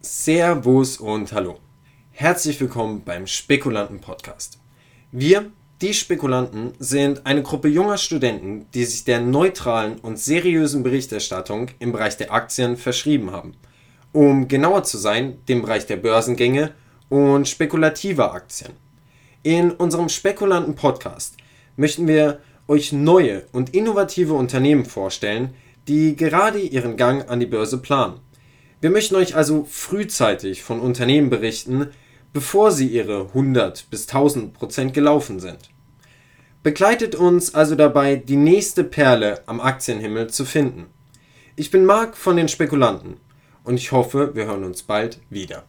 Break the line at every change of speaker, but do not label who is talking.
Servus und Hallo. Herzlich willkommen beim Spekulanten Podcast. Wir, die Spekulanten, sind eine Gruppe junger Studenten, die sich der neutralen und seriösen Berichterstattung im Bereich der Aktien verschrieben haben. Um genauer zu sein, dem Bereich der Börsengänge und spekulativer Aktien. In unserem Spekulanten Podcast möchten wir euch neue und innovative Unternehmen vorstellen, die gerade ihren Gang an die Börse planen. Wir möchten euch also frühzeitig von Unternehmen berichten, bevor sie ihre 100 bis 1000 Prozent gelaufen sind. Begleitet uns also dabei, die nächste Perle am Aktienhimmel zu finden. Ich bin Marc von den Spekulanten und ich hoffe, wir hören uns bald wieder.